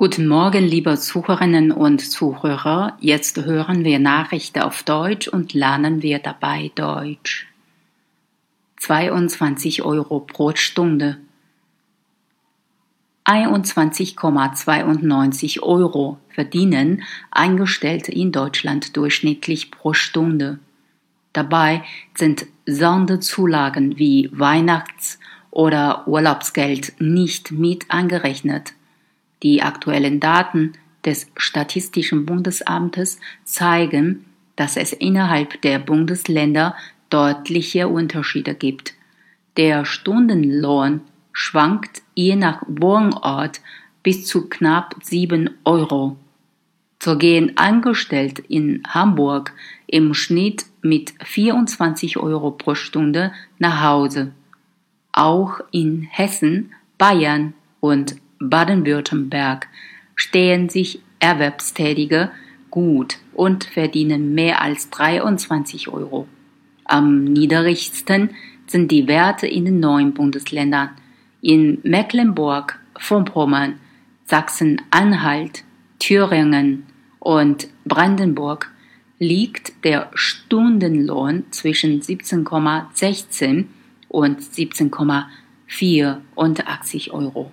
Guten Morgen, liebe Zuhörerinnen und Zuhörer. Jetzt hören wir Nachrichten auf Deutsch und lernen wir dabei Deutsch. 22 Euro pro Stunde. 21,92 Euro verdienen Eingestellte in Deutschland durchschnittlich pro Stunde. Dabei sind Sonderzulagen wie Weihnachts- oder Urlaubsgeld nicht mit angerechnet. Die aktuellen Daten des Statistischen Bundesamtes zeigen, dass es innerhalb der Bundesländer deutliche Unterschiede gibt. Der Stundenlohn schwankt je nach Wohnort bis zu knapp 7 Euro. So gehen Angestellte in Hamburg im Schnitt mit 24 Euro pro Stunde nach Hause. Auch in Hessen, Bayern und Baden-Württemberg stehen sich Erwerbstätige gut und verdienen mehr als 23 Euro. Am niedrigsten sind die Werte in den neuen Bundesländern. In Mecklenburg-Vorpommern, Sachsen-Anhalt, Thüringen und Brandenburg liegt der Stundenlohn zwischen 17,16 und 17,84 Euro.